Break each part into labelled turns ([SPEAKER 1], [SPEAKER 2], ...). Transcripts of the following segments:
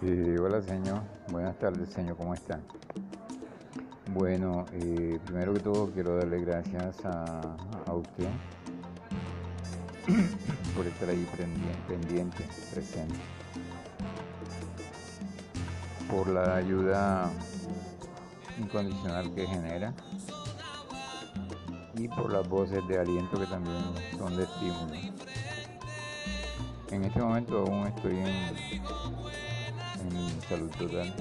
[SPEAKER 1] Hola señor, buenas tardes señor, ¿cómo está? Bueno, eh, primero que todo quiero darle gracias a usted por estar ahí pendiente, presente, por la ayuda incondicional que genera y por las voces de aliento que también son de estímulo. En este momento aún estoy en, salud total.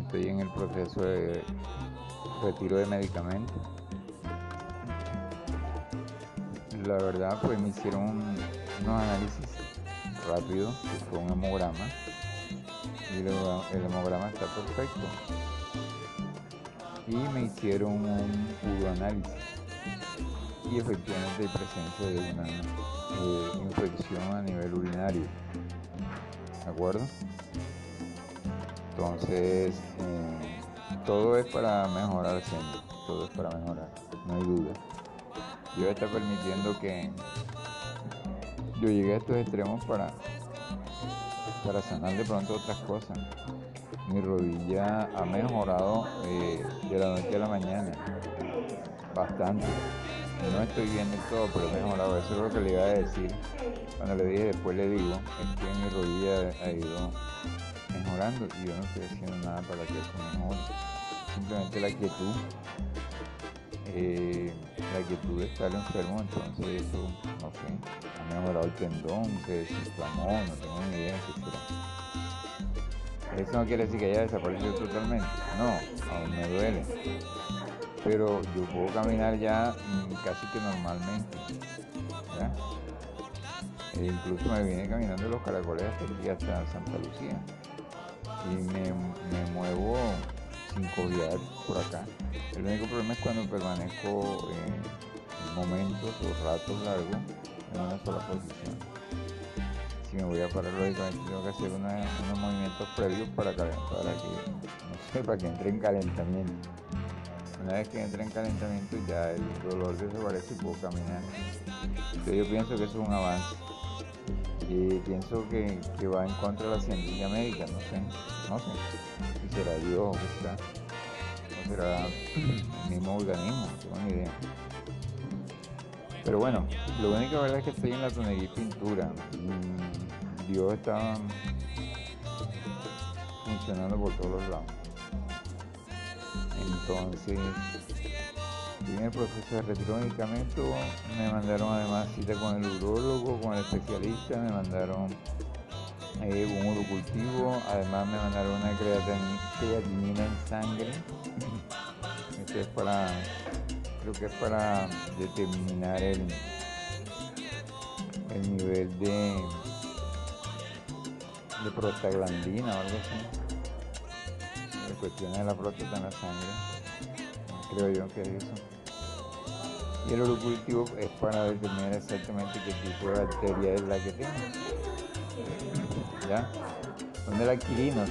[SPEAKER 1] Estoy en el proceso de retiro de medicamentos. La verdad, pues me hicieron unos análisis rápidos, que fue un hemograma, y el, hemograma está perfecto. Y me hicieron un uroanálisis y efectivamente hay presencia de una eh, infección a nivel urinario. ¿De acuerdo? Entonces, eh, todo es para mejorar siempre, todo es para mejorar, no hay duda. Dios está permitiendo que yo llegue a estos extremos para, para sanar de pronto otras cosas. Mi rodilla ha mejorado eh, de la noche a la mañana, bastante. No estoy viendo todo, pero he mejorado. Eso es lo que le iba a decir. Cuando le dije, después le digo, es que mi rodilla ha ido mejorando y yo no estoy haciendo nada para que eso mejore. Simplemente la quietud, eh, la quietud de estar enfermo, entonces eso, no sé, ha mejorado el tendón, se desinflamó, no tengo ni idea será. Eso no quiere decir que haya desaparecido totalmente, no, aún me duele. Pero yo puedo caminar ya mm, casi que normalmente. E incluso me vine caminando los caracoles hasta aquí, hasta Santa Lucía y me, muevo sin cojear por acá. El único problema es cuando permanezco en momentos o ratos largos en una sola posición. Si me voy a parar, lógicamente tengo que hacer unos movimientos previos para, para que, para que entre en calentamiento. Una vez que entre en calentamiento ya el dolor desaparece y puedo caminar. Entonces yo pienso que eso es un avance pienso que, va en contra de la ciencia médica, no sé, no sé, si será Dios o será, o será el mismo organismo, no tengo ni idea. Pero bueno, lo único verdad es que estoy en la tonería y pintura. Mm, Dios está funcionando por todos los lados. Entonces, en el proceso de medicamentos, me mandaron además cita con el urólogo, con el especialista, me mandaron eh, un urocultivo, además me mandaron una creatinina en sangre. Esto es para, creo que es para determinar el, el nivel de, de prostaglandina o algo así. La cuestión de la próstata en la sangre creo yo que es eso. Y el orocultivo es para determinar exactamente qué tipo de bacteria es la que tengo. ¿Ya? ¿Dónde la adquirí? No.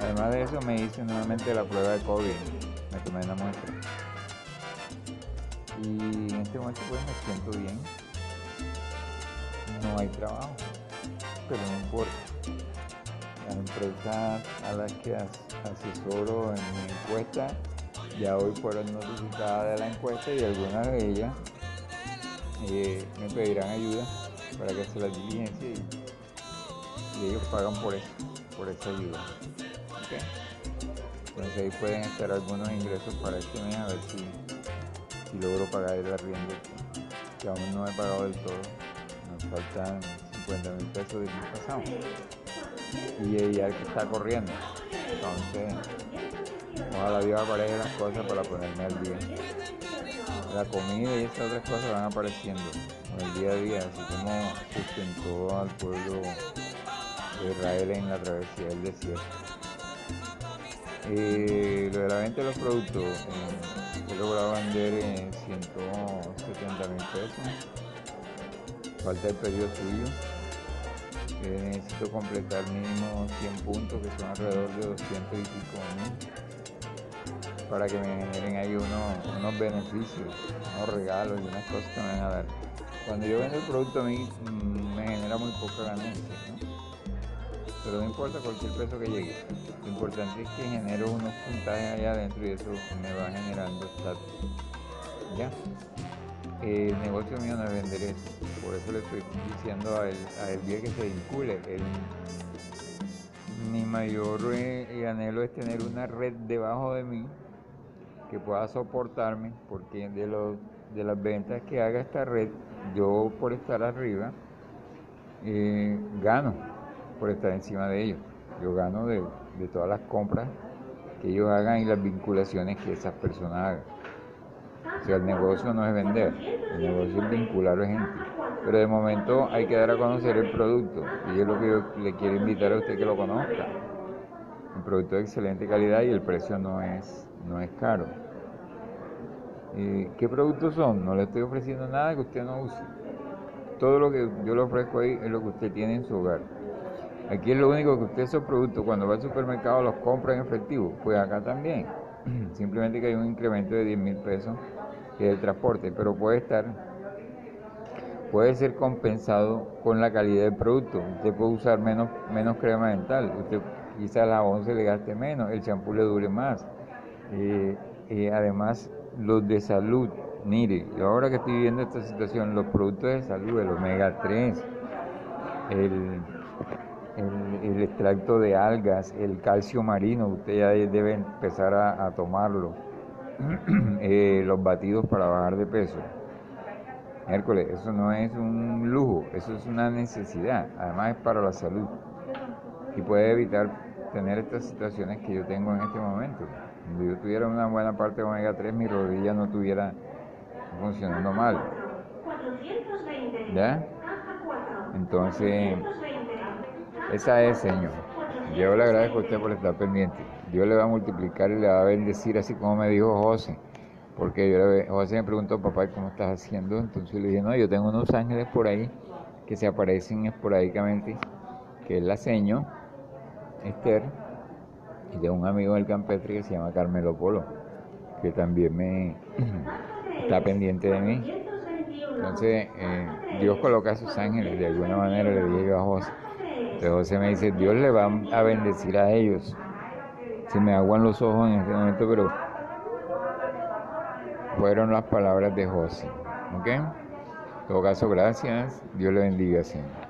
[SPEAKER 1] Además de eso me hice nuevamente la prueba de COVID. Me tomé una muestra. Y en este momento pues me siento bien. No hay trabajo. Pero no importa. Las empresas a las que asesoro en mi encuesta ya hoy fueron notificadas de la encuesta y algunas de ellas eh, me pedirán ayuda para que se las diligencia y, ellos pagan por eso, por esa ayuda. Entonces ahí pueden estar algunos ingresos para este mes a ver si, logro pagar el arriendo que aún no he pagado del todo. Nos faltan 50 mil pesos del mes pasado. Y ya que está corriendo. Entonces Ojalá Dios aparezca las cosas para ponerme al día. La comida y esas otras cosas van apareciendo en el día a día, así como sustentó al pueblo de Israel en la travesía del desierto. Eh, lo de la venta de los productos, eh, he logrado vender en 170 mil pesos. Falta el pedido suyo. Eh, necesito completar mínimo 100 puntos, que son alrededor de 200 y pico mil para que me generen ahí unos, beneficios, unos regalos y unas cosas que me van a dar. Cuando yo vendo el producto a mí mm, me genera muy poca ganancia, pero no importa cualquier peso que llegue. Lo importante es que genero unos puntajes allá adentro y eso me va generando estatus. ¿Ya? El negocio mío no es vender eso, por eso le estoy diciendo a él, a día que se vincule. mi mayor eh, anhelo es tener una red debajo de mí que pueda soportarme, porque de, los, de las ventas que haga esta red, yo por estar arriba, eh, gano por estar encima de ellos. Yo gano de, todas las compras que ellos hagan y las vinculaciones que esas personas hagan. O sea, el negocio no es vender, el negocio es vincular a gente. Pero de momento hay que dar a conocer el producto y es lo que yo le quiero invitar a usted que lo conozca. Un producto de excelente calidad y el precio no es, no es caro. ¿Qué productos son? No le estoy ofreciendo nada que usted no use. Todo lo que yo le ofrezco ahí es lo que usted tiene en su hogar. Aquí es lo único que usted esos productos cuando va al supermercado los compra en efectivo. Pues acá también. Simplemente que hay un incremento de 10 mil pesos que es el transporte, pero puede estar, puede ser compensado con la calidad del producto. Usted puede usar menos, menos crema dental, usted quizá a las 11 le gaste menos, el champú le dure más. Eh, eh, además, los de salud, mire, ahora que estoy viendo esta situación, los productos de salud, el omega 3, el el, extracto de algas, el calcio marino, usted ya debe empezar a, tomarlo, eh, los batidos para bajar de peso. Hércules, eso no es un lujo, eso es una necesidad, además es para la salud y puede evitar tener estas situaciones que yo tengo en este momento. Si yo tuviera una buena parte de omega 3, mi rodilla no estuviera funcionando mal. ¿Ya? Entonces, esa es, Señor. Yo le agradezco a usted por estar pendiente. Dios le va a multiplicar y le va a bendecir, así como me dijo José. Porque yo José me preguntó, papá, ¿cómo estás haciendo? Entonces le dije, no, yo tengo unos ángeles por ahí que se aparecen esporádicamente, que es la seño, Esther, y de un amigo del Campestre que se llama Carmelo Polo, que también me está pendiente de mí. Entonces, eh, Dios coloca a sus ángeles, de alguna manera le dije yo a José. Entonces José me dice, Dios le va a bendecir a ellos. Se me aguan los ojos en este momento, pero fueron las palabras de José. ¿Ok? En todo caso, gracias. Dios le bendiga, Señor.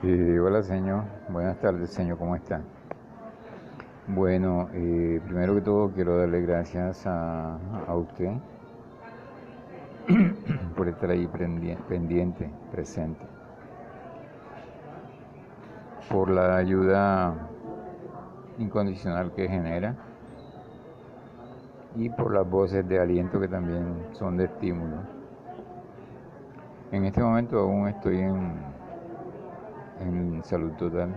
[SPEAKER 1] Eh, hola señor, buenas tardes señor, ¿cómo está? Bueno, eh, primero que todo quiero darle gracias a, a usted por estar ahí pendiente, presente, por la ayuda incondicional que genera y por las voces de aliento que también son de estímulo. En este momento aún estoy en en salud total.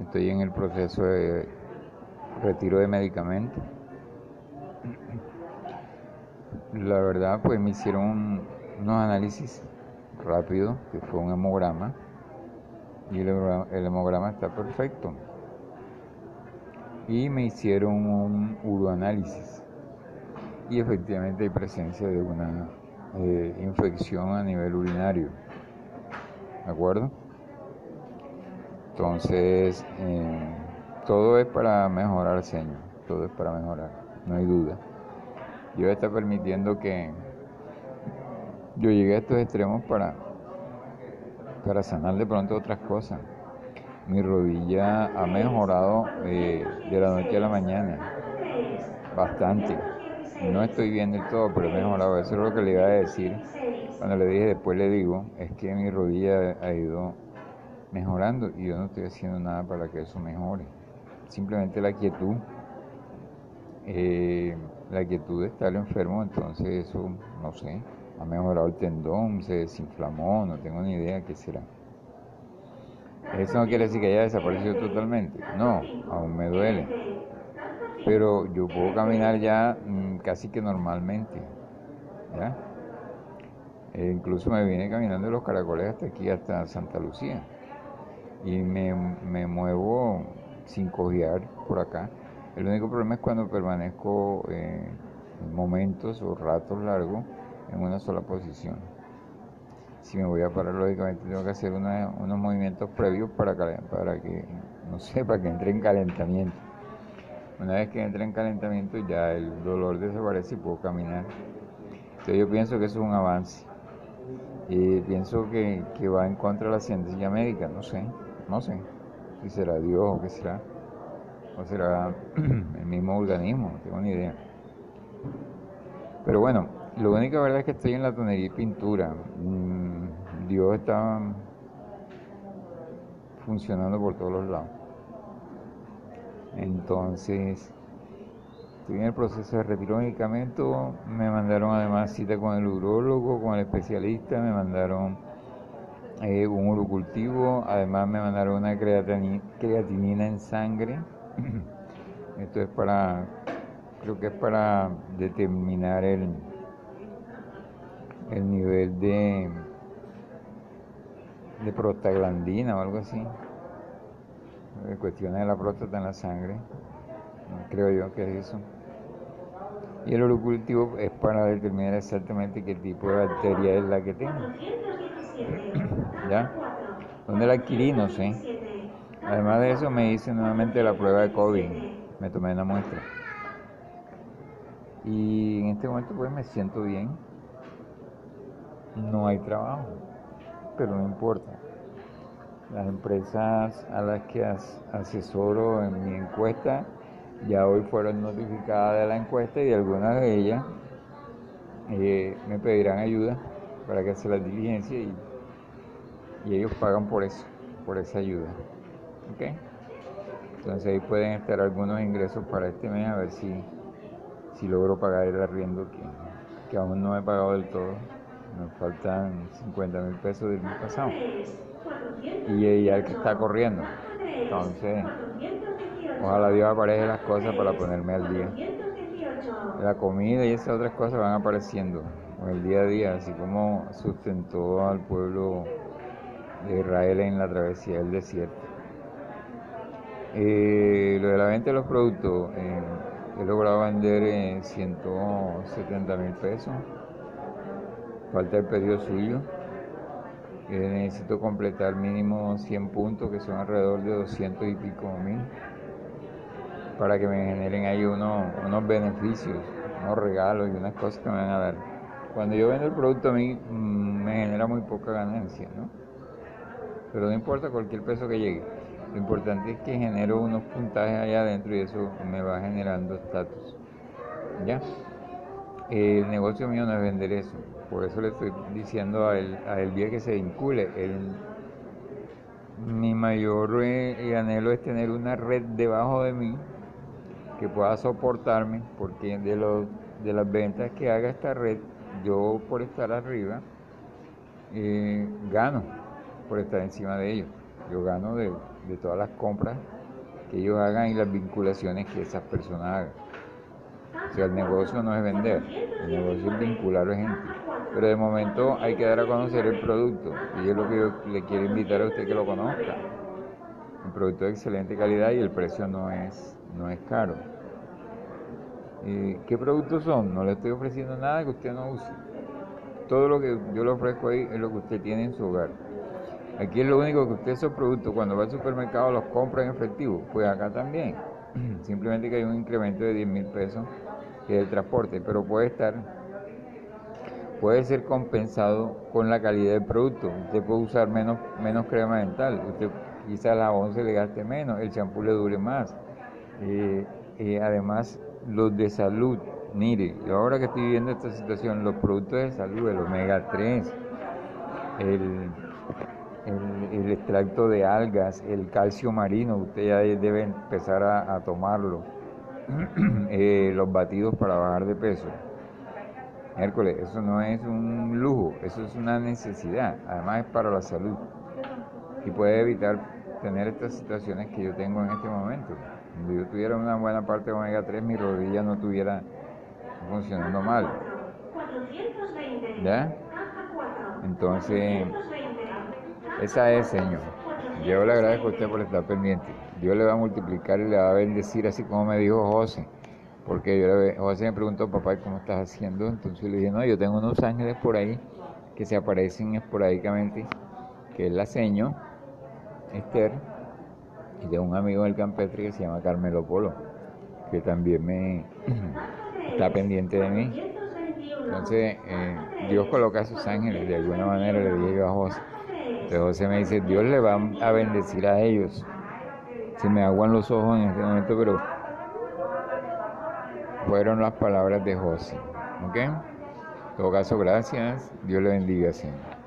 [SPEAKER 1] Estoy en el proceso de retiro de medicamentos. La verdad, pues me hicieron unos análisis rápidos, que fue un hemograma, y el, hemograma está perfecto. Y me hicieron un uroanálisis, y efectivamente hay presencia de una eh, infección a nivel urinario. ¿De acuerdo? Entonces, eh, todo es para mejorar, Señor. Todo es para mejorar, no hay duda. Dios está permitiendo que yo llegue a estos extremos para, para sanar de pronto otras cosas. Mi rodilla ha mejorado eh, de la noche a la mañana, bastante. No estoy bien del todo, pero he mejorado. Eso es lo que le iba a decir. Cuando le dije, después le digo, es que mi rodilla ha ido mejorando y yo no estoy haciendo nada para que eso mejore. Simplemente la quietud, eh, la quietud de estar enfermo, entonces eso, no sé, ha mejorado el tendón, se desinflamó, no tengo ni idea qué será. Eso no quiere decir que haya desaparecido totalmente, no, aún me duele. Pero yo puedo caminar ya mm, casi que normalmente, ¿ya? E incluso me vine caminando los caracoles hasta aquí, hasta Santa Lucía y me, me muevo sin cojear por acá. El único problema es cuando permanezco eh, momentos o ratos largos en una sola posición. Si me voy a parar, lógicamente tengo que hacer unos movimientos previos para, para que, no sé, para que entre en calentamiento. Una vez que entre en calentamiento ya el dolor desaparece y puedo caminar. Entonces yo pienso que eso es un avance. Y pienso que, que va en contra de la ciencia médica, no sé. No sé si será Dios o qué será. O será el mismo organismo, no tengo ni idea. Pero bueno, lo único verdad es que estoy en la tonería y pintura. Mm, Dios está funcionando por todos los lados. Entonces, estoy en el proceso de retiro medicamento. Me mandaron además cita con el urólogo, con el especialista, me mandaron eh, un urocultivo, además me mandaron una creatinina en sangre. Esto es para, creo que es para determinar el, el nivel de, de prostaglandina o algo así. Cuestiones de la próstata en la sangre. Creo yo que es eso. Y el urocultivo es para determinar exactamente qué tipo de bacteria es la que tengo. ¿Ya? ¿Dónde la adquirí? No sé. Además de eso me hice nuevamente la prueba de COVID. Me tomé una muestra. Y en este momento pues me siento bien. No hay trabajo, pero no importa. Las empresas a las que asesoro en mi encuesta ya hoy fueron notificadas de la encuesta y algunas de ellas eh, me pedirán ayuda para que haga la diligencia y, y, ellos pagan por eso, por esa ayuda. ¿Ok? Entonces ahí pueden estar algunos ingresos para este mes a ver si, si logro pagar el arriendo que, que aún no he pagado del todo. Me faltan 50 mil pesos del mes pasado. Y ya el que está corriendo. Entonces, ojalá Dios aparezca las cosas para ponerme al día. La comida y esas otras cosas van apareciendo el día a día, así como sustentó al pueblo de Israel en la travesía del desierto. Eh, lo de la venta de los productos, eh, he logrado vender en 170 mil pesos. Falta el pedido suyo. Eh, necesito completar mínimo 100 puntos, que son alrededor de 200 y pico mil, para que me generen ahí unos, unos beneficios, unos regalos y unas cosas que me van a dar cuando yo vendo el producto a mí mm, me genera muy poca ganancia, ¿no? Pero no importa cualquier peso que llegue. Lo importante es que genero unos puntajes allá adentro y eso me va generando estatus. ¿Ya? El negocio mío no es vender eso. Por eso le estoy diciendo a él, a él que se vincule. mi mayor eh, anhelo es tener una red debajo de mí que pueda soportarme, porque de, los, de las ventas que haga esta red, yo por estar arriba, eh, gano por estar encima de ellos. Yo gano de, todas las compras que ellos hagan y las vinculaciones que esas personas hagan. O sea, el negocio no es vender, el negocio es vincular a gente. Pero de momento hay que dar a conocer el producto y es lo que yo le quiero invitar a usted que lo conozca. Un producto de excelente calidad y el precio no es, no es caro. ¿Qué productos son? No le estoy ofreciendo nada que usted no use. Todo lo que yo le ofrezco ahí es lo que usted tiene en su hogar. Aquí es lo único que usted esos productos cuando va al supermercado los compra en efectivo. Pues acá también. Simplemente que hay un incremento de 10 mil pesos que el transporte, pero puede estar, puede ser compensado con la calidad del producto. Usted puede usar menos, menos crema dental, usted quizás la 11 le gaste menos, el champú le dure más. Eh, eh, además, los de salud, mire, yo ahora que estoy viendo esta situación, los productos de salud, el omega 3, el, el, extracto de algas, el calcio marino, usted ya debe empezar a, tomarlo, eh, los batidos para bajar de peso. Hércules, eso no es un lujo, eso es una necesidad, además es para la salud y puede evitar tener estas situaciones que yo tengo en este momento. Si yo tuviera una buena parte de omega 3, mi rodilla no estuviera funcionando mal. ¿Ya? Entonces, esa es, Señor. Yo le agradezco a usted por estar pendiente. Dios le va a multiplicar y le va a bendecir, así como me dijo José. Porque yo José me preguntó, papá, ¿cómo estás haciendo? Entonces le dije, no, yo tengo unos ángeles por ahí que se aparecen esporádicamente, que es la seño, Esther, y de un amigo del campestre que se llama Carmelo Polo, que también me está pendiente de mí. Entonces, eh, Dios coloca a sus ángeles, de alguna manera le dije yo a José. Entonces José me dice, Dios le va a bendecir a ellos. Se me aguan los ojos en este momento, pero fueron las palabras de José. ¿Ok? En todo caso, gracias. Dios le bendiga siempre.